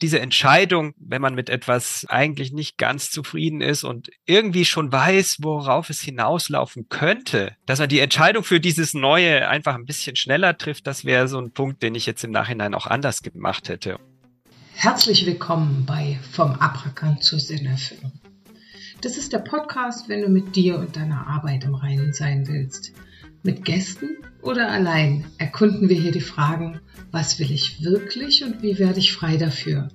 diese Entscheidung, wenn man mit etwas eigentlich nicht ganz zufrieden ist und irgendwie schon weiß, worauf es hinauslaufen könnte, dass man die Entscheidung für dieses Neue einfach ein bisschen schneller trifft, das wäre so ein Punkt, den ich jetzt im Nachhinein auch anders gemacht hätte. Herzlich willkommen bei Vom Abrackern zur Sinnerfüllung. Das ist der Podcast, wenn du mit dir und deiner Arbeit im Reinen sein willst. Mit Gästen oder allein erkunden wir hier die Fragen, was will ich wirklich und wie werde ich frei dafür?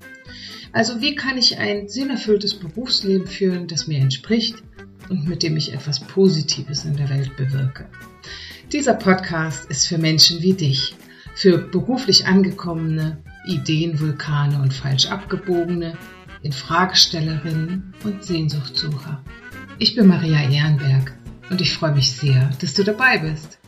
Also wie kann ich ein sinnerfülltes Berufsleben führen, das mir entspricht und mit dem ich etwas Positives in der Welt bewirke? Dieser Podcast ist für Menschen wie dich, für beruflich angekommene, Ideenvulkane und falsch abgebogene, Infragestellerinnen und Sehnsuchtsucher. Ich bin Maria Ehrenberg und ich freue mich sehr, dass du dabei bist.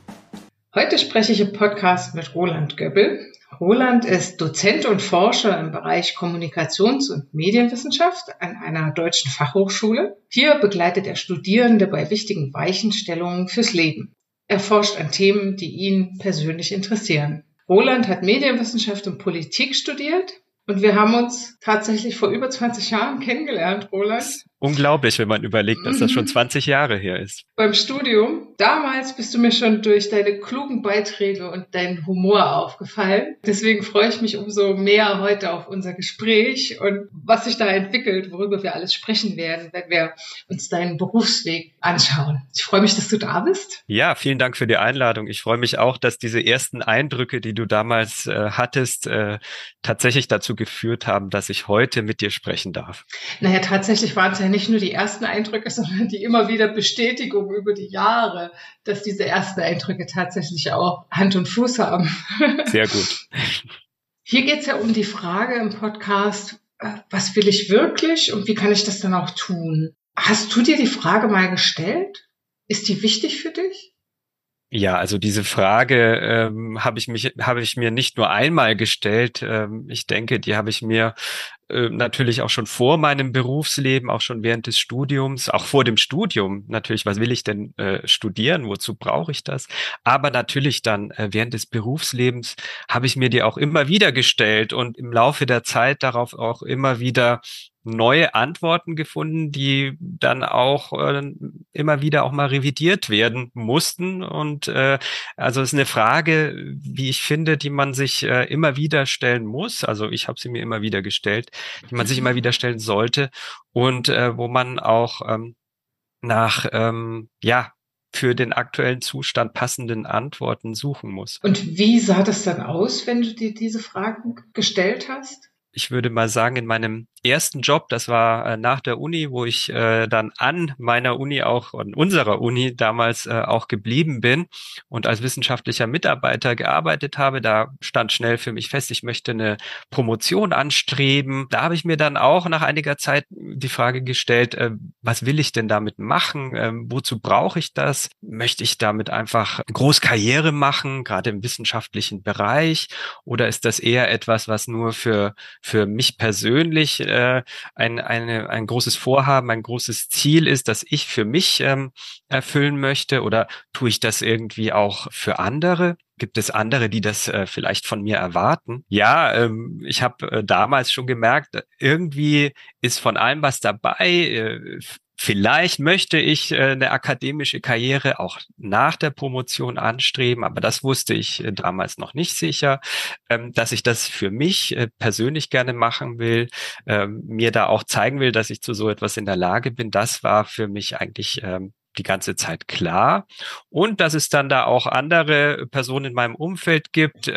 Heute spreche ich im Podcast mit Roland Göbbel. Roland ist Dozent und Forscher im Bereich Kommunikations- und Medienwissenschaft an einer deutschen Fachhochschule. Hier begleitet er Studierende bei wichtigen Weichenstellungen fürs Leben. Er forscht an Themen, die ihn persönlich interessieren. Roland hat Medienwissenschaft und Politik studiert und wir haben uns tatsächlich vor über 20 Jahren kennengelernt, Roland. Unglaublich, wenn man überlegt, dass das schon 20 mhm. Jahre her ist. Beim Studium. Damals bist du mir schon durch deine klugen Beiträge und deinen Humor aufgefallen. Deswegen freue ich mich umso mehr heute auf unser Gespräch und was sich da entwickelt, worüber wir alles sprechen werden, wenn wir uns deinen Berufsweg anschauen. Ich freue mich, dass du da bist. Ja, vielen Dank für die Einladung. Ich freue mich auch, dass diese ersten Eindrücke, die du damals äh, hattest, äh, tatsächlich dazu geführt haben, dass ich heute mit dir sprechen darf. Naja, tatsächlich waren es ja nicht nur die ersten Eindrücke, sondern die immer wieder Bestätigung über die Jahre, dass diese ersten Eindrücke tatsächlich auch Hand und Fuß haben. Sehr gut. Hier geht es ja um die Frage im Podcast, äh, was will ich wirklich und wie kann ich das dann auch tun? Hast du dir die Frage mal gestellt? Ist die wichtig für dich? Ja, also diese Frage ähm, habe ich mich habe ich mir nicht nur einmal gestellt. Ähm, ich denke, die habe ich mir äh, natürlich auch schon vor meinem Berufsleben, auch schon während des Studiums, auch vor dem Studium natürlich. Was will ich denn äh, studieren? Wozu brauche ich das? Aber natürlich dann äh, während des Berufslebens habe ich mir die auch immer wieder gestellt und im Laufe der Zeit darauf auch immer wieder neue Antworten gefunden, die dann auch äh, immer wieder auch mal revidiert werden mussten. Und äh, also es ist eine Frage, wie ich finde, die man sich äh, immer wieder stellen muss. Also ich habe sie mir immer wieder gestellt, die man sich immer wieder stellen sollte und äh, wo man auch ähm, nach ähm, ja für den aktuellen Zustand passenden Antworten suchen muss. Und wie sah das dann aus, wenn du dir diese Fragen gestellt hast? ich würde mal sagen, in meinem ersten Job, das war äh, nach der Uni, wo ich äh, dann an meiner Uni auch, an unserer Uni damals äh, auch geblieben bin und als wissenschaftlicher Mitarbeiter gearbeitet habe. Da stand schnell für mich fest, ich möchte eine Promotion anstreben. Da habe ich mir dann auch nach einiger Zeit die Frage gestellt, äh, was will ich denn damit machen? Ähm, wozu brauche ich das? Möchte ich damit einfach groß Karriere machen, gerade im wissenschaftlichen Bereich? Oder ist das eher etwas, was nur für für mich persönlich äh, ein, eine, ein großes Vorhaben, ein großes Ziel ist, das ich für mich ähm, erfüllen möchte? Oder tue ich das irgendwie auch für andere? Gibt es andere, die das äh, vielleicht von mir erwarten? Ja, ähm, ich habe äh, damals schon gemerkt, irgendwie ist von allem was dabei. Äh, Vielleicht möchte ich äh, eine akademische Karriere auch nach der Promotion anstreben, aber das wusste ich äh, damals noch nicht sicher, ähm, dass ich das für mich äh, persönlich gerne machen will, ähm, mir da auch zeigen will, dass ich zu so etwas in der Lage bin. Das war für mich eigentlich ähm, die ganze Zeit klar. Und dass es dann da auch andere Personen in meinem Umfeld gibt,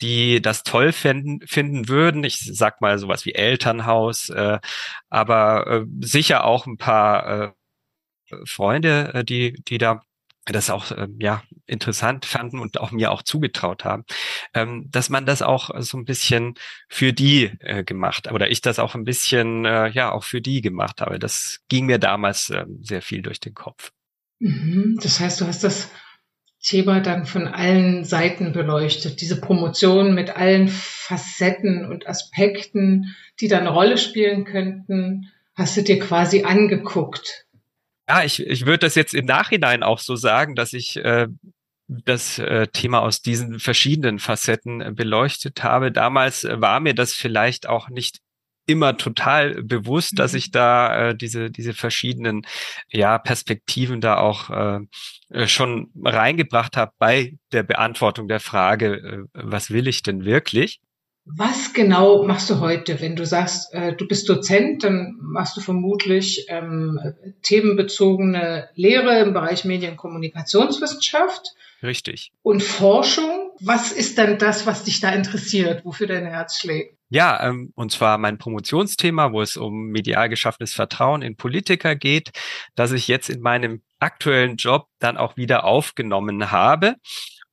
die das toll finden, finden würden. Ich sag mal sowas wie Elternhaus, äh, aber äh, sicher auch ein paar äh, Freunde, äh, die, die da das auch äh, ja interessant fanden und auch mir auch zugetraut haben, ähm, dass man das auch so ein bisschen für die äh, gemacht oder ich das auch ein bisschen äh, ja auch für die gemacht habe. Das ging mir damals äh, sehr viel durch den Kopf. Mhm. Das heißt, du hast das Thema dann von allen Seiten beleuchtet. Diese Promotion mit allen Facetten und Aspekten, die da eine Rolle spielen könnten, hast du dir quasi angeguckt. Ja, ich, ich würde das jetzt im Nachhinein auch so sagen, dass ich äh, das äh, Thema aus diesen verschiedenen Facetten äh, beleuchtet habe. Damals äh, war mir das vielleicht auch nicht immer total bewusst, dass mhm. ich da äh, diese diese verschiedenen ja Perspektiven da auch äh, äh, schon reingebracht habe bei der Beantwortung der Frage, äh, was will ich denn wirklich? Was genau machst du heute, wenn du sagst, äh, du bist Dozent, dann machst du vermutlich ähm, themenbezogene Lehre im Bereich Medienkommunikationswissenschaft. Richtig. Und Forschung. Was ist dann das, was dich da interessiert, wofür dein Herz schlägt? Ja, ähm, und zwar mein Promotionsthema, wo es um medial geschaffenes Vertrauen in Politiker geht, das ich jetzt in meinem aktuellen Job dann auch wieder aufgenommen habe.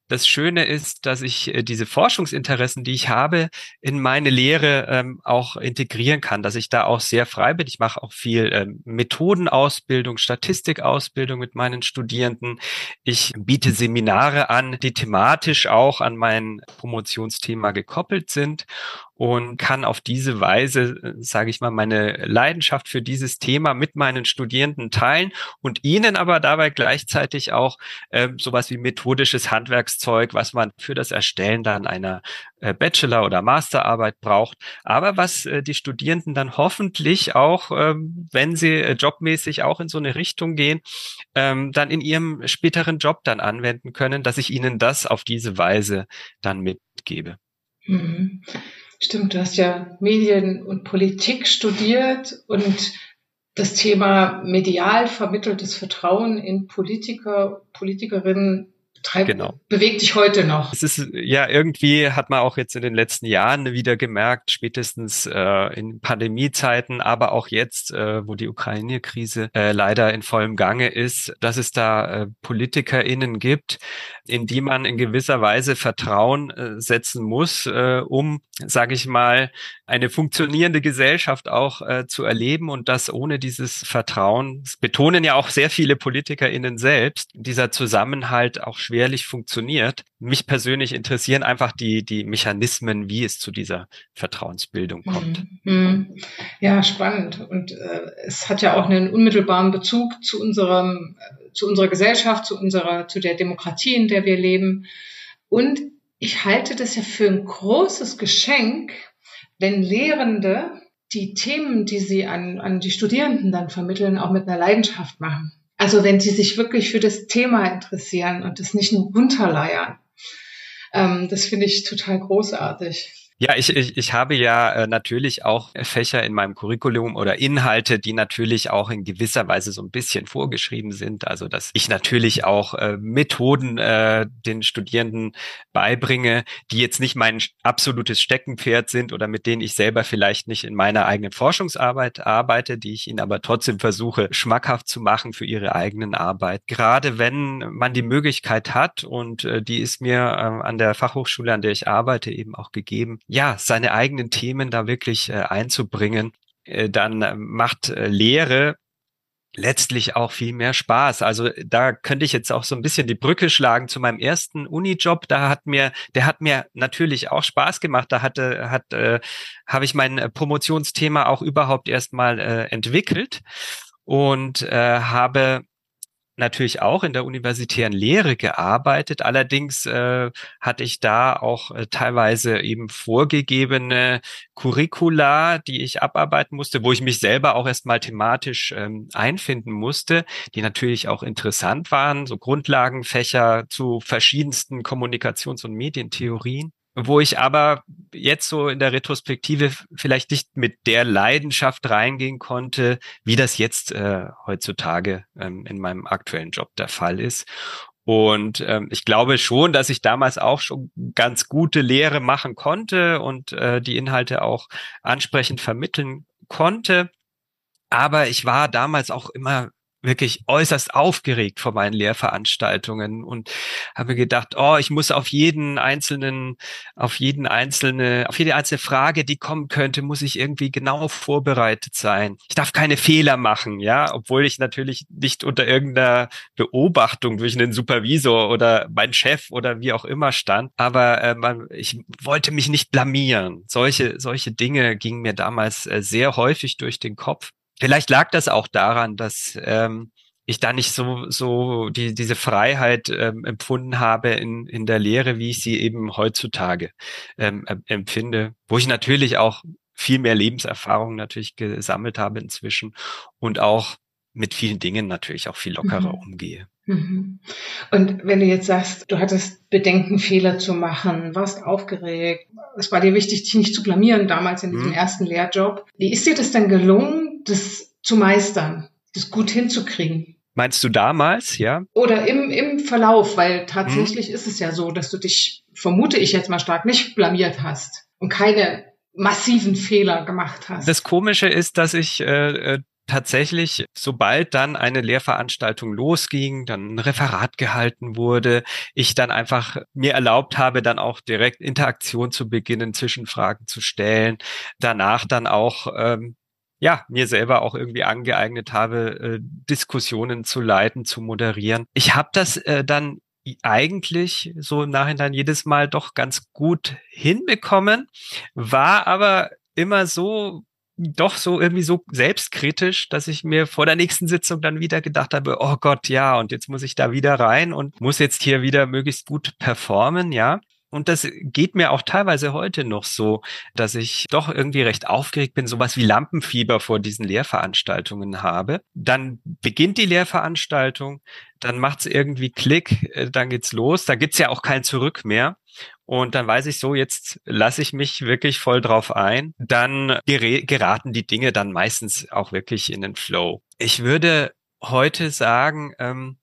Das Schöne ist, dass ich äh, diese Forschungsinteressen, die ich habe, in meine Lehre ähm, auch integrieren kann, dass ich da auch sehr frei bin. Ich mache auch viel ähm, Methodenausbildung, Statistikausbildung mit meinen Studierenden. Ich biete Seminare an, die thematisch auch an mein Promotionsthema gekoppelt sind und kann auf diese Weise, äh, sage ich mal, meine Leidenschaft für dieses Thema mit meinen Studierenden teilen und ihnen aber dabei gleichzeitig auch äh, sowas wie methodisches Handwerkszeug, was man für das Erstellen dann einer äh, Bachelor- oder Masterarbeit braucht, aber was äh, die Studierenden dann hoffentlich auch, ähm, wenn sie äh, jobmäßig auch in so eine Richtung gehen, ähm, dann in ihrem späteren Job dann anwenden können, dass ich ihnen das auf diese Weise dann mitgebe. Mhm. Stimmt, du hast ja Medien und Politik studiert und das Thema medial vermitteltes Vertrauen in Politiker, Politikerinnen treibt, genau. bewegt dich heute noch. Es ist ja irgendwie hat man auch jetzt in den letzten Jahren wieder gemerkt, spätestens äh, in Pandemiezeiten, aber auch jetzt, äh, wo die Ukraine-Krise äh, leider in vollem Gange ist, dass es da äh, PolitikerInnen gibt, in die man in gewisser Weise Vertrauen äh, setzen muss, äh, um, sage ich mal, eine funktionierende Gesellschaft auch äh, zu erleben und das ohne dieses Vertrauen, das betonen ja auch sehr viele PolitikerInnen selbst, dieser Zusammenhalt auch schwerlich funktioniert. Mich persönlich interessieren einfach die, die Mechanismen, wie es zu dieser Vertrauensbildung kommt. Mhm. Ja, spannend. Und äh, es hat ja auch einen unmittelbaren Bezug zu unserem, zu unserer Gesellschaft, zu unserer, zu der Demokratie, in der wir leben. Und ich halte das ja für ein großes Geschenk, wenn Lehrende die Themen, die sie an, an die Studierenden dann vermitteln, auch mit einer Leidenschaft machen. Also wenn sie sich wirklich für das Thema interessieren und das nicht nur runterleiern. Ähm, das finde ich total großartig. Ja, ich, ich, ich habe ja äh, natürlich auch Fächer in meinem Curriculum oder Inhalte, die natürlich auch in gewisser Weise so ein bisschen vorgeschrieben sind. Also dass ich natürlich auch äh, Methoden äh, den Studierenden beibringe, die jetzt nicht mein absolutes Steckenpferd sind oder mit denen ich selber vielleicht nicht in meiner eigenen Forschungsarbeit arbeite, die ich ihnen aber trotzdem versuche, schmackhaft zu machen für ihre eigenen Arbeit. Gerade wenn man die Möglichkeit hat und äh, die ist mir äh, an der Fachhochschule, an der ich arbeite, eben auch gegeben, ja, seine eigenen Themen da wirklich äh, einzubringen, äh, dann äh, macht äh, Lehre letztlich auch viel mehr Spaß. Also da könnte ich jetzt auch so ein bisschen die Brücke schlagen zu meinem ersten Unijob. Da hat mir, der hat mir natürlich auch Spaß gemacht. Da hatte, hat, äh, habe ich mein äh, Promotionsthema auch überhaupt erstmal äh, entwickelt und äh, habe natürlich auch in der universitären Lehre gearbeitet. Allerdings äh, hatte ich da auch äh, teilweise eben vorgegebene Curricula, die ich abarbeiten musste, wo ich mich selber auch erstmal thematisch ähm, einfinden musste, die natürlich auch interessant waren, so Grundlagenfächer zu verschiedensten Kommunikations- und Medientheorien wo ich aber jetzt so in der Retrospektive vielleicht nicht mit der Leidenschaft reingehen konnte, wie das jetzt äh, heutzutage ähm, in meinem aktuellen Job der Fall ist. Und ähm, ich glaube schon, dass ich damals auch schon ganz gute Lehre machen konnte und äh, die Inhalte auch ansprechend vermitteln konnte. Aber ich war damals auch immer wirklich äußerst aufgeregt vor meinen Lehrveranstaltungen und habe gedacht, oh, ich muss auf jeden einzelnen, auf jeden einzelne, auf jede einzelne Frage, die kommen könnte, muss ich irgendwie genau vorbereitet sein. Ich darf keine Fehler machen, ja, obwohl ich natürlich nicht unter irgendeiner Beobachtung durch einen Supervisor oder mein Chef oder wie auch immer stand, aber äh, man, ich wollte mich nicht blamieren. Solche, solche Dinge gingen mir damals äh, sehr häufig durch den Kopf. Vielleicht lag das auch daran, dass ähm, ich da nicht so, so die, diese Freiheit ähm, empfunden habe in, in der Lehre, wie ich sie eben heutzutage ähm, empfinde, wo ich natürlich auch viel mehr Lebenserfahrung natürlich gesammelt habe inzwischen und auch mit vielen Dingen natürlich auch viel lockerer mhm. umgehe. Mhm. Und wenn du jetzt sagst, du hattest Bedenken, Fehler zu machen, warst aufgeregt, es war dir wichtig, dich nicht zu blamieren damals in diesem mhm. ersten Lehrjob. Wie ist dir das denn gelungen, das zu meistern, das gut hinzukriegen? Meinst du damals, ja? Oder im, im Verlauf, weil tatsächlich mhm. ist es ja so, dass du dich, vermute ich jetzt mal stark, nicht blamiert hast und keine massiven Fehler gemacht hast. Das Komische ist, dass ich äh, äh tatsächlich, sobald dann eine Lehrveranstaltung losging, dann ein Referat gehalten wurde, ich dann einfach mir erlaubt habe, dann auch direkt Interaktion zu beginnen, Zwischenfragen zu stellen, danach dann auch ähm, ja, mir selber auch irgendwie angeeignet habe, äh, Diskussionen zu leiten, zu moderieren. Ich habe das äh, dann eigentlich so im Nachhinein jedes Mal doch ganz gut hinbekommen, war aber immer so doch so irgendwie so selbstkritisch, dass ich mir vor der nächsten Sitzung dann wieder gedacht habe, oh Gott, ja, und jetzt muss ich da wieder rein und muss jetzt hier wieder möglichst gut performen, ja. Und das geht mir auch teilweise heute noch so, dass ich doch irgendwie recht aufgeregt bin, sowas wie Lampenfieber vor diesen Lehrveranstaltungen habe. Dann beginnt die Lehrveranstaltung, dann macht's irgendwie Klick, äh, dann geht's los, da gibt's ja auch kein Zurück mehr. Und dann weiß ich so, jetzt lasse ich mich wirklich voll drauf ein. Dann geraten die Dinge dann meistens auch wirklich in den Flow. Ich würde heute sagen, ähm,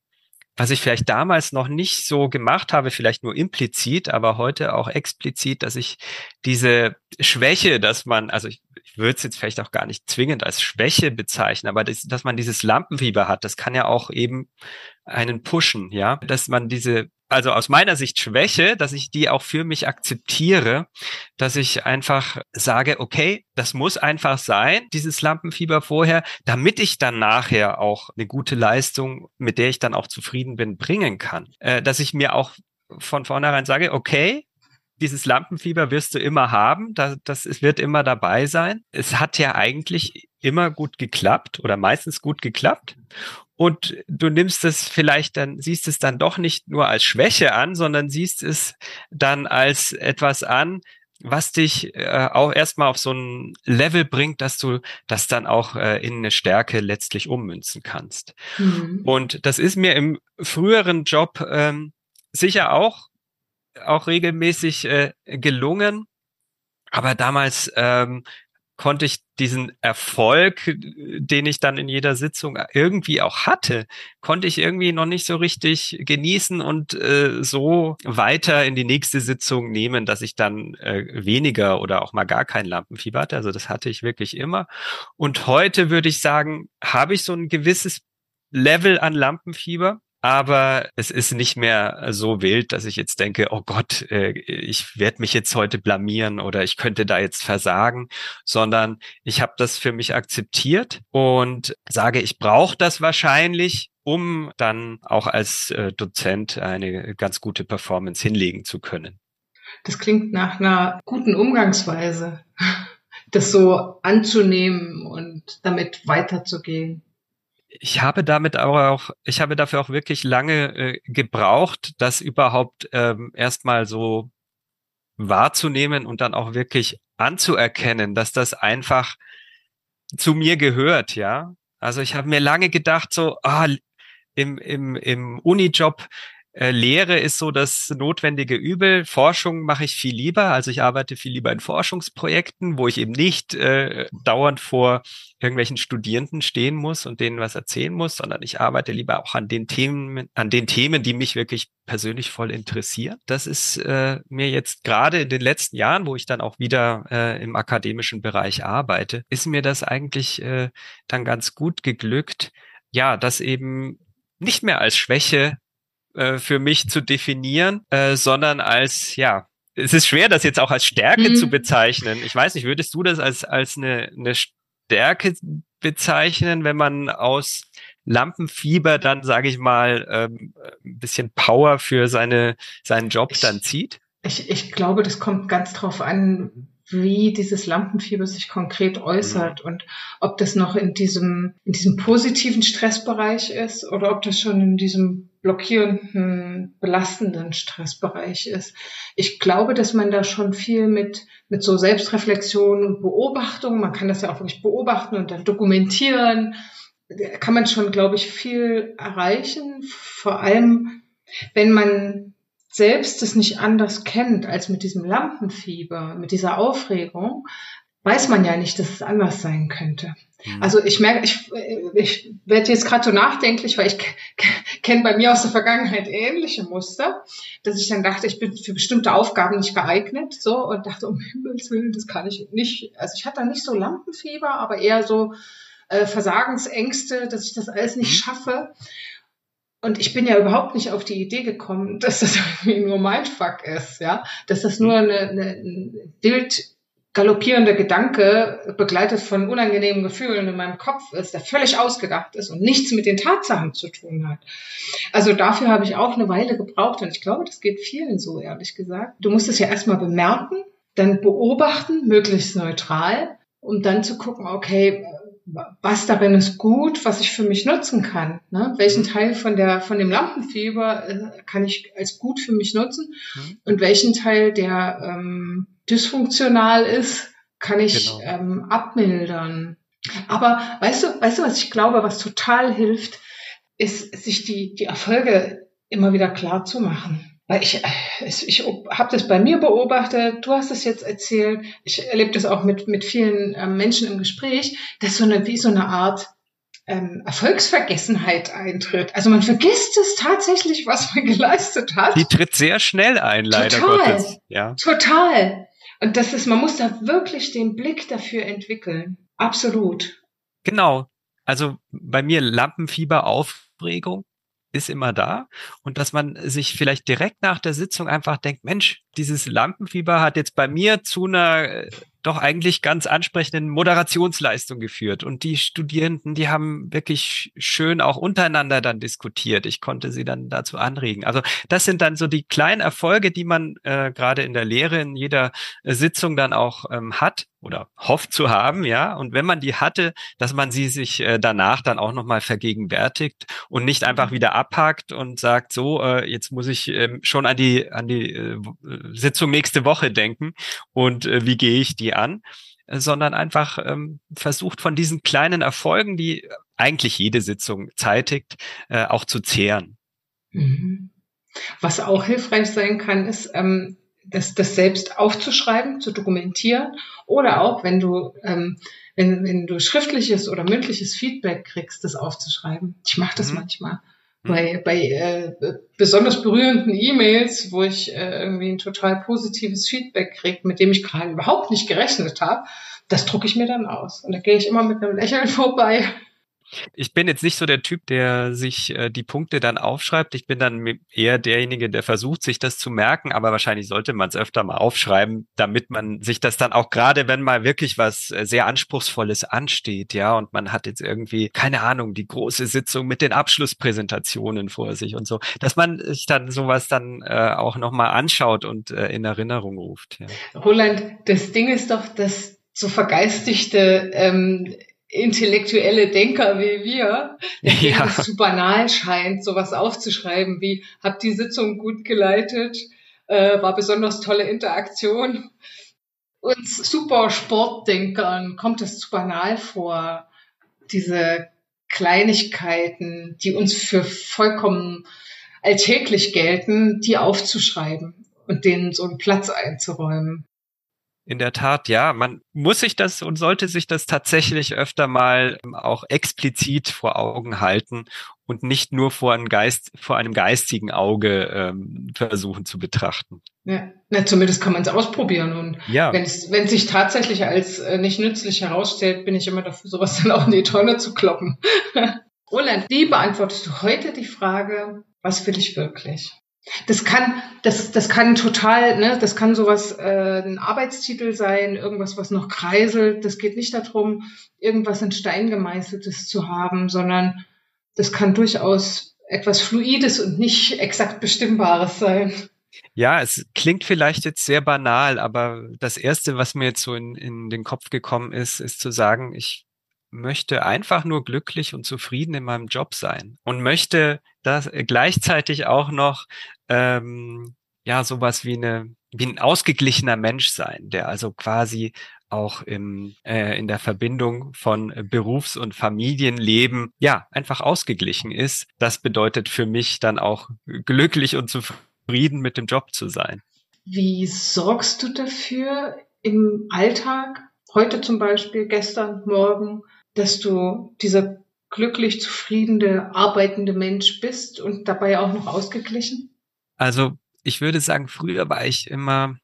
was ich vielleicht damals noch nicht so gemacht habe, vielleicht nur implizit, aber heute auch explizit, dass ich diese Schwäche, dass man, also ich, ich würde es jetzt vielleicht auch gar nicht zwingend als Schwäche bezeichnen, aber das, dass man dieses Lampenfieber hat, das kann ja auch eben einen pushen, ja, dass man diese also aus meiner Sicht Schwäche, dass ich die auch für mich akzeptiere, dass ich einfach sage, okay, das muss einfach sein, dieses Lampenfieber vorher, damit ich dann nachher auch eine gute Leistung, mit der ich dann auch zufrieden bin, bringen kann. Äh, dass ich mir auch von vornherein sage, okay, dieses Lampenfieber wirst du immer haben, das, das es wird immer dabei sein. Es hat ja eigentlich immer gut geklappt oder meistens gut geklappt und du nimmst es vielleicht dann, siehst es dann doch nicht nur als Schwäche an, sondern siehst es dann als etwas an, was dich äh, auch erstmal auf so ein Level bringt, dass du das dann auch äh, in eine Stärke letztlich ummünzen kannst. Mhm. Und das ist mir im früheren Job ähm, sicher auch auch regelmäßig äh, gelungen. Aber damals ähm, konnte ich diesen Erfolg, den ich dann in jeder Sitzung irgendwie auch hatte, konnte ich irgendwie noch nicht so richtig genießen und äh, so weiter in die nächste Sitzung nehmen, dass ich dann äh, weniger oder auch mal gar kein Lampenfieber hatte. Also das hatte ich wirklich immer. Und heute würde ich sagen, habe ich so ein gewisses Level an Lampenfieber aber es ist nicht mehr so wild, dass ich jetzt denke, oh Gott, äh, ich werde mich jetzt heute blamieren oder ich könnte da jetzt versagen, sondern ich habe das für mich akzeptiert und sage, ich brauche das wahrscheinlich, um dann auch als äh, Dozent eine ganz gute Performance hinlegen zu können. Das klingt nach einer guten Umgangsweise, das so anzunehmen und damit weiterzugehen ich habe damit auch, ich habe dafür auch wirklich lange äh, gebraucht, das überhaupt ähm, erstmal so wahrzunehmen und dann auch wirklich anzuerkennen, dass das einfach zu mir gehört, ja. Also ich habe mir lange gedacht, so, ah, im, im, im Unijob Lehre ist so das notwendige Übel. Forschung mache ich viel lieber. Also ich arbeite viel lieber in Forschungsprojekten, wo ich eben nicht äh, dauernd vor irgendwelchen Studierenden stehen muss und denen was erzählen muss, sondern ich arbeite lieber auch an den Themen, an den Themen, die mich wirklich persönlich voll interessieren. Das ist äh, mir jetzt gerade in den letzten Jahren, wo ich dann auch wieder äh, im akademischen Bereich arbeite, ist mir das eigentlich äh, dann ganz gut geglückt, ja, das eben nicht mehr als Schwäche äh, für mich zu definieren, äh, sondern als, ja, es ist schwer, das jetzt auch als Stärke mhm. zu bezeichnen. Ich weiß nicht, würdest du das als, als eine, eine Stärke bezeichnen, wenn man aus Lampenfieber dann, sage ich mal, ähm, ein bisschen Power für seine, seinen Job ich, dann zieht? Ich, ich glaube, das kommt ganz drauf an, wie dieses Lampenfieber sich konkret äußert mhm. und ob das noch in diesem, in diesem positiven Stressbereich ist oder ob das schon in diesem blockierenden, belastenden Stressbereich ist. Ich glaube, dass man da schon viel mit, mit so Selbstreflexion und Beobachtung, man kann das ja auch wirklich beobachten und dann dokumentieren, kann man schon, glaube ich, viel erreichen. Vor allem, wenn man selbst es nicht anders kennt als mit diesem Lampenfieber, mit dieser Aufregung, weiß man ja nicht, dass es anders sein könnte. Mhm. Also ich merke, ich, ich werde jetzt gerade so nachdenklich, weil ich kenne bei mir aus der Vergangenheit ähnliche Muster, dass ich dann dachte, ich bin für bestimmte Aufgaben nicht geeignet, so und dachte, um Himmels Willen, das kann ich nicht. Also ich hatte da nicht so Lampenfieber, aber eher so äh, Versagensängste, dass ich das alles nicht mhm. schaffe. Und ich bin ja überhaupt nicht auf die Idee gekommen, dass das irgendwie nur mein Fuck ist, ja, dass das nur eine, eine, ein wild galoppierender Gedanke, begleitet von unangenehmen Gefühlen in meinem Kopf ist, der völlig ausgedacht ist und nichts mit den Tatsachen zu tun hat. Also dafür habe ich auch eine Weile gebraucht und ich glaube, das geht vielen so, ehrlich gesagt. Du musst es ja erstmal bemerken, dann beobachten, möglichst neutral, um dann zu gucken, okay, was darin ist gut, was ich für mich nutzen kann. Ne? Welchen mhm. Teil von der von dem Lampenfieber äh, kann ich als gut für mich nutzen mhm. und welchen Teil, der ähm, dysfunktional ist, kann ich genau. ähm, abmildern. Aber weißt du, weißt du, was ich glaube, was total hilft, ist, sich die die Erfolge immer wieder klar zu machen. Weil ich, äh, ich habe das bei mir beobachtet, du hast es jetzt erzählt, ich erlebe das auch mit, mit vielen ähm, Menschen im Gespräch, dass so eine, wie so eine Art ähm, Erfolgsvergessenheit eintritt. Also man vergisst es tatsächlich, was man geleistet hat. Die tritt sehr schnell ein, leider total, Gottes. Ja. Total. Und das ist, man muss da wirklich den Blick dafür entwickeln. Absolut. Genau. Also bei mir Lampenfieber, Aufregung ist immer da und dass man sich vielleicht direkt nach der Sitzung einfach denkt, Mensch, dieses Lampenfieber hat jetzt bei mir zu einer äh, doch eigentlich ganz ansprechenden Moderationsleistung geführt. Und die Studierenden, die haben wirklich schön auch untereinander dann diskutiert. Ich konnte sie dann dazu anregen. Also das sind dann so die kleinen Erfolge, die man äh, gerade in der Lehre in jeder äh, Sitzung dann auch ähm, hat oder hofft zu haben, ja. Und wenn man die hatte, dass man sie sich äh, danach dann auch nochmal vergegenwärtigt und nicht einfach mhm. wieder abhakt und sagt, so, äh, jetzt muss ich ähm, schon an die, an die äh, Sitzung nächste Woche denken und äh, wie gehe ich die an, sondern einfach ähm, versucht von diesen kleinen Erfolgen, die eigentlich jede Sitzung zeitigt, äh, auch zu zehren. Mhm. Was auch hilfreich sein kann, ist, ähm, das, das selbst aufzuschreiben, zu dokumentieren oder auch, wenn du, ähm, wenn, wenn du schriftliches oder mündliches Feedback kriegst, das aufzuschreiben. Ich mache das mhm. manchmal bei, bei äh, besonders berührenden E-Mails, wo ich äh, irgendwie ein total positives Feedback kriege, mit dem ich gerade überhaupt nicht gerechnet habe, das drucke ich mir dann aus. Und da gehe ich immer mit einem Lächeln vorbei ich bin jetzt nicht so der Typ, der sich äh, die Punkte dann aufschreibt. Ich bin dann eher derjenige, der versucht, sich das zu merken, aber wahrscheinlich sollte man es öfter mal aufschreiben, damit man sich das dann auch gerade, wenn mal wirklich was äh, sehr Anspruchsvolles ansteht, ja, und man hat jetzt irgendwie, keine Ahnung, die große Sitzung mit den Abschlusspräsentationen vor sich und so, dass man sich dann sowas dann äh, auch nochmal anschaut und äh, in Erinnerung ruft. Ja. Roland, das Ding ist doch, dass so vergeistigte ähm, intellektuelle Denker wie wir, ja. es zu banal scheint, sowas aufzuschreiben wie, hab die Sitzung gut geleitet, äh, war besonders tolle Interaktion. Uns super Sportdenkern kommt es zu banal vor, diese Kleinigkeiten, die uns für vollkommen alltäglich gelten, die aufzuschreiben und denen so einen Platz einzuräumen. In der Tat, ja, man muss sich das und sollte sich das tatsächlich öfter mal ähm, auch explizit vor Augen halten und nicht nur vor einem, Geist, vor einem geistigen Auge ähm, versuchen zu betrachten. Ja, na, zumindest kann man es ausprobieren und ja. wenn es sich tatsächlich als äh, nicht nützlich herausstellt, bin ich immer dafür, sowas dann auch in die Tonne zu kloppen. Roland, wie beantwortest du heute die Frage, was will ich wirklich? Das kann, das, das kann total, ne, das kann sowas, äh, ein Arbeitstitel sein, irgendwas, was noch kreiselt. Das geht nicht darum, irgendwas in Stein gemeißeltes zu haben, sondern das kann durchaus etwas Fluides und nicht exakt Bestimmbares sein. Ja, es klingt vielleicht jetzt sehr banal, aber das Erste, was mir jetzt so in, in den Kopf gekommen ist, ist zu sagen, ich möchte einfach nur glücklich und zufrieden in meinem Job sein und möchte das gleichzeitig auch noch ähm, ja sowas wie eine wie ein ausgeglichener Mensch sein, der also quasi auch im, äh, in der Verbindung von Berufs- und Familienleben ja einfach ausgeglichen ist. Das bedeutet für mich dann auch glücklich und zufrieden mit dem Job zu sein. Wie sorgst du dafür im Alltag, heute zum Beispiel, gestern, morgen, dass du dieser glücklich zufriedene, arbeitende Mensch bist und dabei auch noch ausgeglichen? Also ich würde sagen, früher war ich immer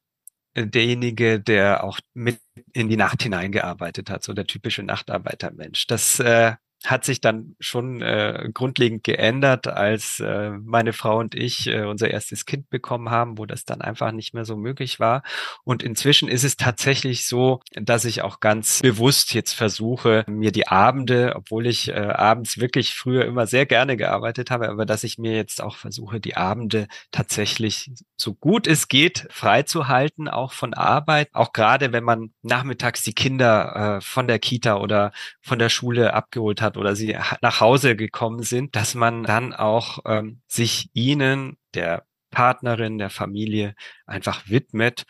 äh, derjenige, der auch mit in die Nacht hineingearbeitet hat, so der typische Nachtarbeitermensch. Das äh, hat sich dann schon äh, grundlegend geändert, als äh, meine Frau und ich äh, unser erstes Kind bekommen haben, wo das dann einfach nicht mehr so möglich war. Und inzwischen ist es tatsächlich so, dass ich auch ganz bewusst jetzt versuche, mir die Abende, obwohl ich äh, abends wirklich früher immer sehr gerne gearbeitet habe, aber dass ich mir jetzt auch versuche, die Abende tatsächlich so gut es geht freizuhalten, auch von Arbeit, auch gerade wenn man nachmittags die Kinder äh, von der Kita oder von der Schule abgeholt hat hat oder sie nach Hause gekommen sind, dass man dann auch ähm, sich ihnen, der Partnerin, der Familie einfach widmet,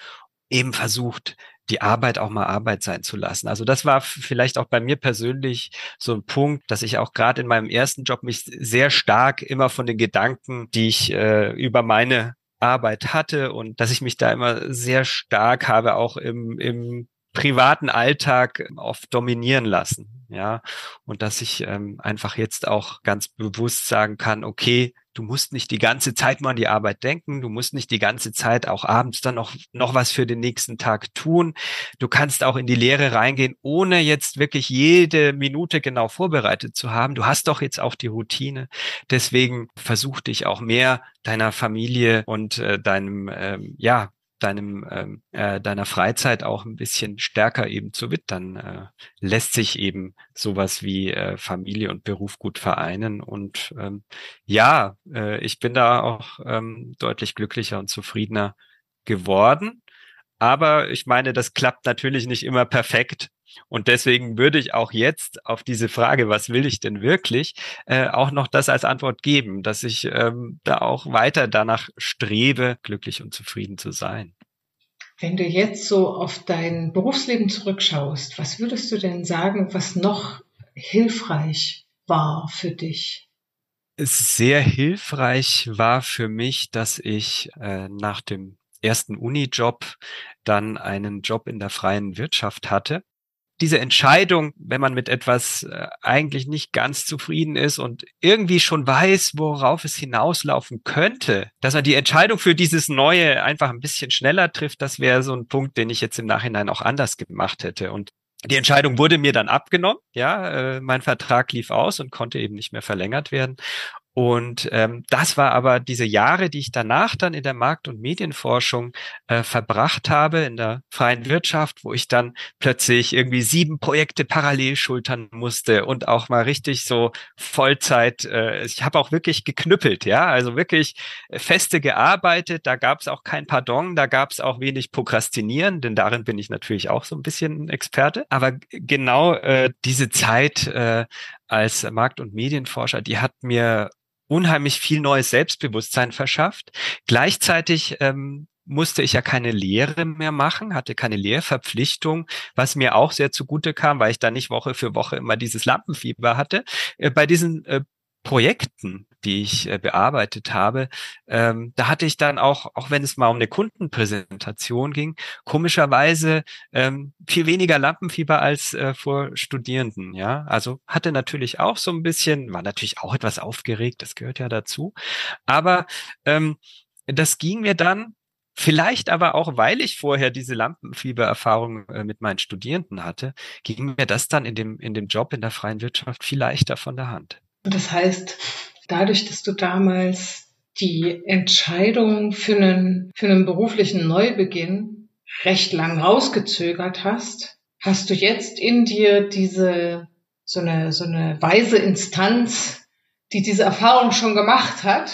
eben versucht, die Arbeit auch mal Arbeit sein zu lassen. Also das war vielleicht auch bei mir persönlich so ein Punkt, dass ich auch gerade in meinem ersten Job mich sehr stark immer von den Gedanken, die ich äh, über meine Arbeit hatte und dass ich mich da immer sehr stark habe, auch im, im privaten Alltag oft dominieren lassen ja, und dass ich ähm, einfach jetzt auch ganz bewusst sagen kann, okay, du musst nicht die ganze Zeit mal an die Arbeit denken, du musst nicht die ganze Zeit auch abends dann noch, noch was für den nächsten Tag tun. Du kannst auch in die Lehre reingehen, ohne jetzt wirklich jede Minute genau vorbereitet zu haben. Du hast doch jetzt auch die Routine. Deswegen versuch dich auch mehr deiner Familie und äh, deinem, ähm, ja, deinem ähm, äh, deiner Freizeit auch ein bisschen stärker eben zu wittern, äh, lässt sich eben sowas wie äh, Familie und Beruf gut vereinen. Und ähm, ja, äh, ich bin da auch ähm, deutlich glücklicher und zufriedener geworden. Aber ich meine, das klappt natürlich nicht immer perfekt. Und deswegen würde ich auch jetzt auf diese Frage, was will ich denn wirklich, äh, auch noch das als Antwort geben, dass ich ähm, da auch weiter danach strebe, glücklich und zufrieden zu sein. Wenn du jetzt so auf dein Berufsleben zurückschaust, was würdest du denn sagen, was noch hilfreich war für dich? Sehr hilfreich war für mich, dass ich äh, nach dem ersten Uni-Job dann einen Job in der freien Wirtschaft hatte diese Entscheidung, wenn man mit etwas äh, eigentlich nicht ganz zufrieden ist und irgendwie schon weiß, worauf es hinauslaufen könnte, dass man die Entscheidung für dieses Neue einfach ein bisschen schneller trifft, das wäre so ein Punkt, den ich jetzt im Nachhinein auch anders gemacht hätte. Und die Entscheidung wurde mir dann abgenommen. Ja, äh, mein Vertrag lief aus und konnte eben nicht mehr verlängert werden. Und ähm, das war aber diese Jahre, die ich danach dann in der Markt- und Medienforschung äh, verbracht habe, in der freien Wirtschaft, wo ich dann plötzlich irgendwie sieben Projekte parallel schultern musste und auch mal richtig so Vollzeit, äh, ich habe auch wirklich geknüppelt, ja, also wirklich feste gearbeitet, da gab es auch kein Pardon, da gab es auch wenig Prokrastinieren, denn darin bin ich natürlich auch so ein bisschen Experte. Aber genau äh, diese Zeit äh, als Markt- und Medienforscher, die hat mir unheimlich viel neues Selbstbewusstsein verschafft. Gleichzeitig ähm, musste ich ja keine Lehre mehr machen, hatte keine Lehrverpflichtung, was mir auch sehr zugute kam, weil ich da nicht Woche für Woche immer dieses Lampenfieber hatte. Äh, bei diesen äh, Projekten, die ich äh, bearbeitet habe, ähm, da hatte ich dann auch, auch wenn es mal um eine Kundenpräsentation ging, komischerweise ähm, viel weniger Lampenfieber als äh, vor Studierenden. Ja, also hatte natürlich auch so ein bisschen, war natürlich auch etwas aufgeregt, das gehört ja dazu, aber ähm, das ging mir dann Vielleicht aber auch, weil ich vorher diese Lampenfiebererfahrung äh, mit meinen Studierenden hatte, ging mir das dann in dem, in dem Job in der freien Wirtschaft viel leichter von der Hand. Das heißt, dadurch, dass du damals die Entscheidung für einen, für einen beruflichen Neubeginn recht lang rausgezögert hast, hast du jetzt in dir diese, so eine, so eine weise Instanz, die diese Erfahrung schon gemacht hat,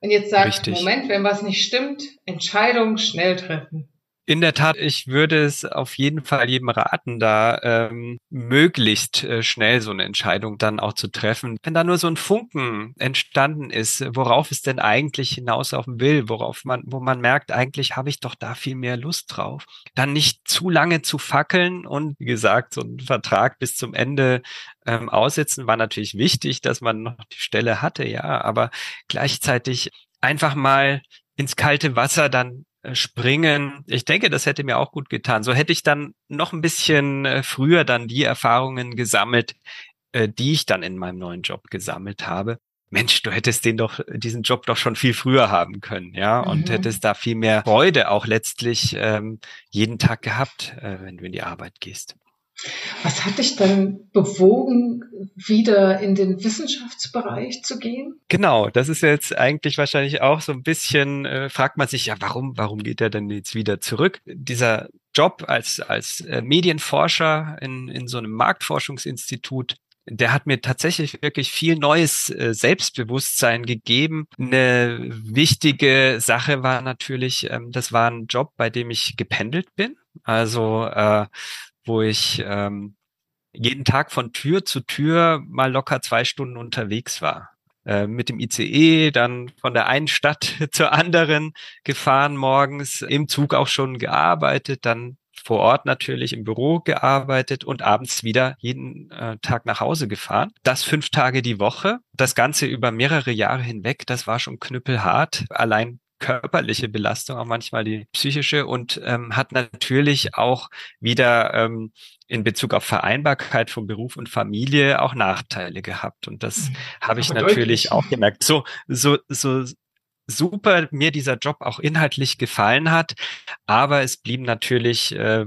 Und jetzt sagt, Richtig. Moment, wenn was nicht stimmt, Entscheidung schnell treffen. In der Tat, ich würde es auf jeden Fall jedem raten, da ähm, möglichst äh, schnell so eine Entscheidung dann auch zu treffen. Wenn da nur so ein Funken entstanden ist, worauf es denn eigentlich hinauslaufen will, worauf man, wo man merkt, eigentlich habe ich doch da viel mehr Lust drauf, dann nicht zu lange zu fackeln und wie gesagt, so ein Vertrag bis zum Ende ähm, aussetzen war natürlich wichtig, dass man noch die Stelle hatte, ja, aber gleichzeitig einfach mal ins kalte Wasser dann springen. Ich denke, das hätte mir auch gut getan. So hätte ich dann noch ein bisschen äh, früher dann die Erfahrungen gesammelt, äh, die ich dann in meinem neuen Job gesammelt habe. Mensch, du hättest den doch, diesen Job doch schon viel früher haben können, ja, und mhm. hättest da viel mehr Freude auch letztlich ähm, jeden Tag gehabt, äh, wenn du in die Arbeit gehst. Was hat dich dann bewogen, wieder in den Wissenschaftsbereich zu gehen? Genau, das ist jetzt eigentlich wahrscheinlich auch so ein bisschen, äh, fragt man sich ja, warum, warum geht er denn jetzt wieder zurück? Dieser Job als, als äh, Medienforscher in, in so einem Marktforschungsinstitut, der hat mir tatsächlich wirklich viel neues äh, Selbstbewusstsein gegeben. Eine wichtige Sache war natürlich, ähm, das war ein Job, bei dem ich gependelt bin. Also äh, wo ich ähm, jeden Tag von Tür zu Tür mal locker zwei Stunden unterwegs war. Äh, mit dem ICE dann von der einen Stadt zur anderen gefahren morgens, im Zug auch schon gearbeitet, dann vor Ort natürlich im Büro gearbeitet und abends wieder jeden äh, Tag nach Hause gefahren. Das fünf Tage die Woche. Das Ganze über mehrere Jahre hinweg. Das war schon knüppelhart. Allein körperliche Belastung, auch manchmal die psychische und ähm, hat natürlich auch wieder ähm, in Bezug auf Vereinbarkeit von Beruf und Familie auch Nachteile gehabt. Und das mhm. habe ich natürlich deutlich. auch gemerkt. So, so, so super mir dieser Job auch inhaltlich gefallen hat, aber es blieben natürlich äh,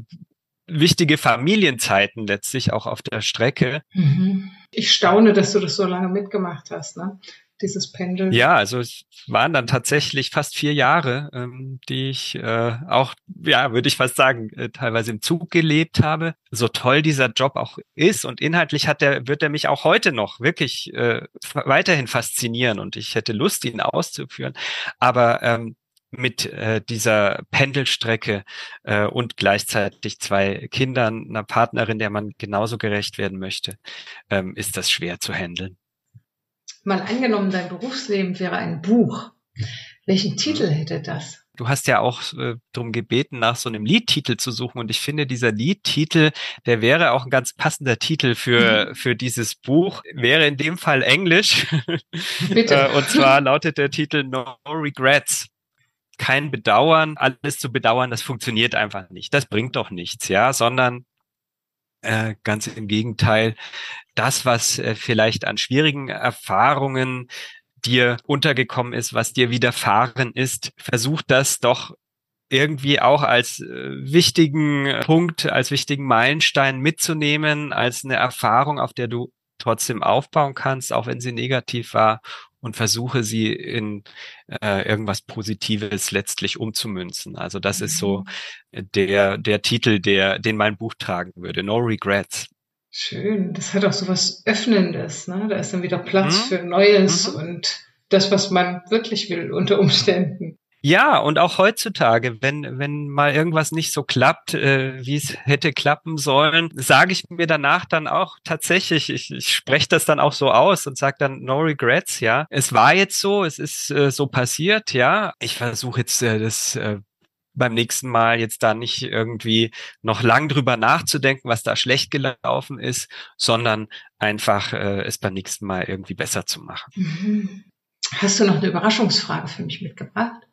wichtige Familienzeiten letztlich auch auf der Strecke. Mhm. Ich staune, dass du das so lange mitgemacht hast. Ne? Dieses Pendeln? Ja, also es waren dann tatsächlich fast vier Jahre, ähm, die ich äh, auch, ja, würde ich fast sagen, äh, teilweise im Zug gelebt habe. So toll dieser Job auch ist und inhaltlich hat der, wird er mich auch heute noch wirklich äh, weiterhin faszinieren und ich hätte Lust, ihn auszuführen. Aber ähm, mit äh, dieser Pendelstrecke äh, und gleichzeitig zwei Kindern, einer Partnerin, der man genauso gerecht werden möchte, ähm, ist das schwer zu handeln. Mal angenommen, dein Berufsleben wäre ein Buch. Welchen Titel hätte das? Du hast ja auch äh, darum gebeten, nach so einem Liedtitel zu suchen. Und ich finde, dieser Liedtitel, der wäre auch ein ganz passender Titel für, mhm. für dieses Buch. Wäre in dem Fall Englisch. Bitte. Äh, und zwar lautet der Titel No Regrets. Kein Bedauern, alles zu bedauern, das funktioniert einfach nicht. Das bringt doch nichts, ja, sondern äh, ganz im Gegenteil, das, was äh, vielleicht an schwierigen Erfahrungen dir untergekommen ist, was dir widerfahren ist, versuch das doch irgendwie auch als äh, wichtigen Punkt, als wichtigen Meilenstein mitzunehmen, als eine Erfahrung, auf der du trotzdem aufbauen kannst, auch wenn sie negativ war und versuche sie in äh, irgendwas Positives letztlich umzumünzen. Also das ist so mhm. der, der Titel, der, den mein Buch tragen würde. No Regrets. Schön. Das hat auch so was Öffnendes, ne? Da ist dann wieder Platz mhm. für Neues mhm. und das, was man wirklich will unter Umständen. Ja, und auch heutzutage, wenn, wenn mal irgendwas nicht so klappt, äh, wie es hätte klappen sollen, sage ich mir danach dann auch tatsächlich, ich, ich spreche das dann auch so aus und sage dann no regrets, ja. Es war jetzt so, es ist äh, so passiert, ja. Ich versuche jetzt äh, das äh, beim nächsten Mal jetzt da nicht irgendwie noch lang drüber nachzudenken, was da schlecht gelaufen ist, sondern einfach äh, es beim nächsten Mal irgendwie besser zu machen. Mhm. Hast du noch eine Überraschungsfrage für mich mitgebracht?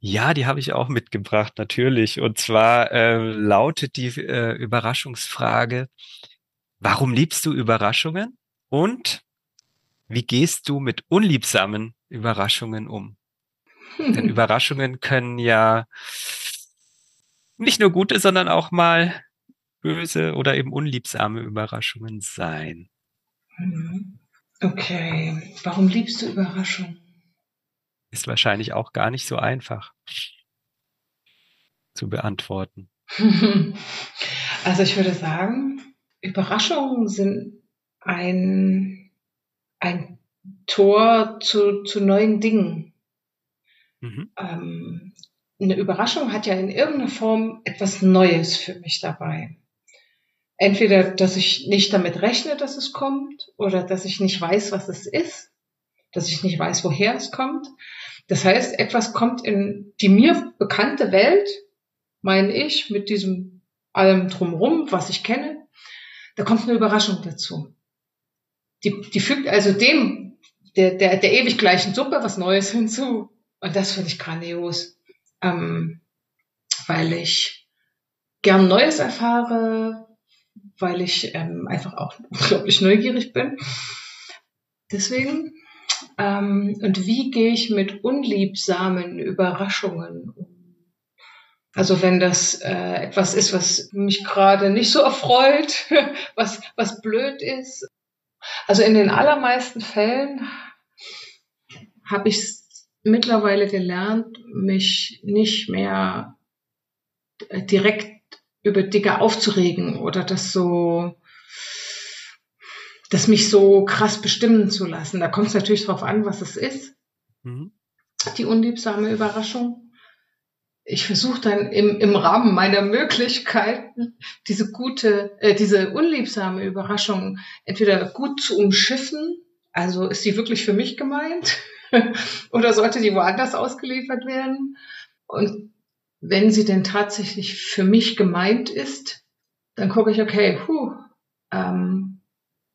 Ja, die habe ich auch mitgebracht, natürlich. Und zwar äh, lautet die äh, Überraschungsfrage, warum liebst du Überraschungen? Und wie gehst du mit unliebsamen Überraschungen um? Denn Überraschungen können ja nicht nur gute, sondern auch mal böse oder eben unliebsame Überraschungen sein. Mhm. Okay, warum liebst du Überraschungen? Ist wahrscheinlich auch gar nicht so einfach zu beantworten. Also ich würde sagen, Überraschungen sind ein, ein Tor zu, zu neuen Dingen. Mhm. Ähm, eine Überraschung hat ja in irgendeiner Form etwas Neues für mich dabei. Entweder, dass ich nicht damit rechne, dass es kommt, oder dass ich nicht weiß, was es ist, dass ich nicht weiß, woher es kommt. Das heißt, etwas kommt in die mir bekannte Welt, meine ich, mit diesem allem drumrum, was ich kenne. Da kommt eine Überraschung dazu. Die, die fügt also dem, der, der, der ewig gleichen Suppe was Neues hinzu. Und das finde ich grandios ähm, weil ich gern Neues erfahre, weil ich ähm, einfach auch unglaublich neugierig bin. Deswegen. Ähm, und wie gehe ich mit unliebsamen Überraschungen um? Also wenn das äh, etwas ist, was mich gerade nicht so erfreut, was, was blöd ist. Also in den allermeisten Fällen habe ich mittlerweile gelernt, mich nicht mehr direkt über Dinge aufzuregen oder das so, das mich so krass bestimmen zu lassen. Da kommt es natürlich drauf an, was es ist. Mhm. Die unliebsame Überraschung. Ich versuche dann im, im Rahmen meiner Möglichkeiten diese gute, äh, diese unliebsame Überraschung entweder gut zu umschiffen, also ist sie wirklich für mich gemeint, oder sollte die woanders ausgeliefert werden? Und wenn sie denn tatsächlich für mich gemeint ist, dann gucke ich, okay, puh, ähm,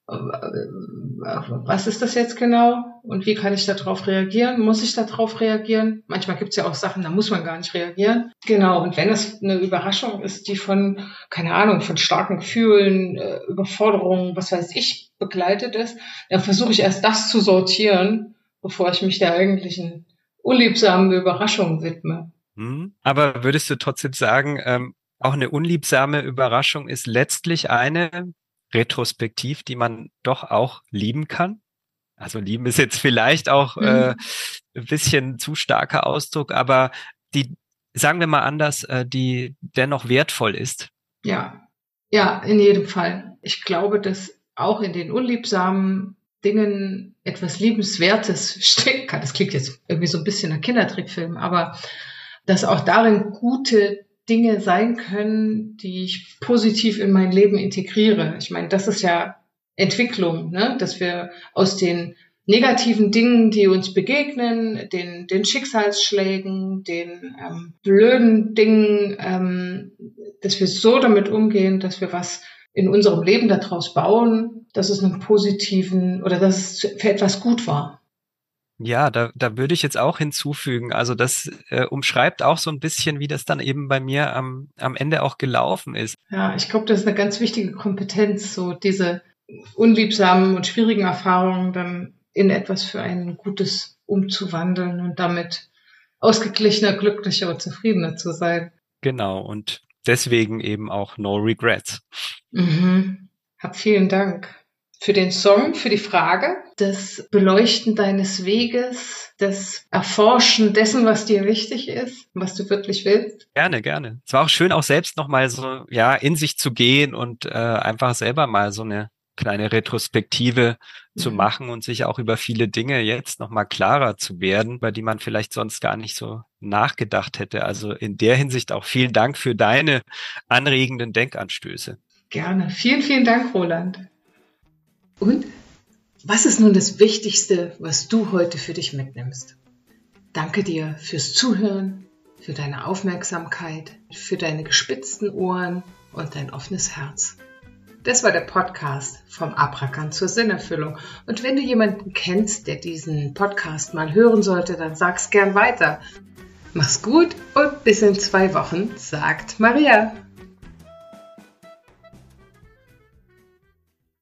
was ist das jetzt genau und wie kann ich darauf reagieren? Muss ich darauf reagieren? Manchmal gibt es ja auch Sachen, da muss man gar nicht reagieren. Genau, und wenn es eine Überraschung ist, die von, keine Ahnung, von starken Gefühlen, äh, Überforderungen, was weiß ich, begleitet ist, dann versuche ich erst das zu sortieren bevor ich mich der eigentlichen unliebsamen Überraschung widme. Hm. Aber würdest du trotzdem sagen, ähm, auch eine unliebsame Überraschung ist letztlich eine retrospektiv, die man doch auch lieben kann? Also lieben ist jetzt vielleicht auch äh, mhm. ein bisschen zu starker Ausdruck, aber die, sagen wir mal anders, äh, die dennoch wertvoll ist. Ja, ja, in jedem Fall. Ich glaube, dass auch in den unliebsamen Dingen etwas Liebenswertes stecken kann. Das klingt jetzt irgendwie so ein bisschen ein Kindertrickfilm, aber dass auch darin gute Dinge sein können, die ich positiv in mein Leben integriere. Ich meine, das ist ja Entwicklung, ne? dass wir aus den negativen Dingen, die uns begegnen, den, den Schicksalsschlägen, den ähm, blöden Dingen, ähm, dass wir so damit umgehen, dass wir was in unserem Leben daraus bauen, dass es einen positiven oder dass es für etwas gut war. Ja, da, da würde ich jetzt auch hinzufügen. Also das äh, umschreibt auch so ein bisschen, wie das dann eben bei mir am, am Ende auch gelaufen ist. Ja, ich glaube, das ist eine ganz wichtige Kompetenz, so diese unliebsamen und schwierigen Erfahrungen dann in etwas für ein Gutes umzuwandeln und damit ausgeglichener, glücklicher und zufriedener zu sein. Genau, und deswegen eben auch No Regrets. Mhm. Hab vielen Dank für den Song, für die Frage, das Beleuchten deines Weges, das Erforschen dessen, was dir wichtig ist, was du wirklich willst. Gerne, gerne. Es war auch schön, auch selbst nochmal so, ja, in sich zu gehen und äh, einfach selber mal so eine kleine Retrospektive mhm. zu machen und sich auch über viele Dinge jetzt nochmal klarer zu werden, über die man vielleicht sonst gar nicht so nachgedacht hätte. Also in der Hinsicht auch vielen Dank für deine anregenden Denkanstöße. Gerne. Vielen, vielen Dank, Roland. Und was ist nun das Wichtigste, was du heute für dich mitnimmst? Danke dir fürs Zuhören, für deine Aufmerksamkeit, für deine gespitzten Ohren und dein offenes Herz. Das war der Podcast vom Abrakan zur Sinnerfüllung. Und wenn du jemanden kennst, der diesen Podcast mal hören sollte, dann sag's gern weiter. Mach's gut und bis in zwei Wochen, sagt Maria.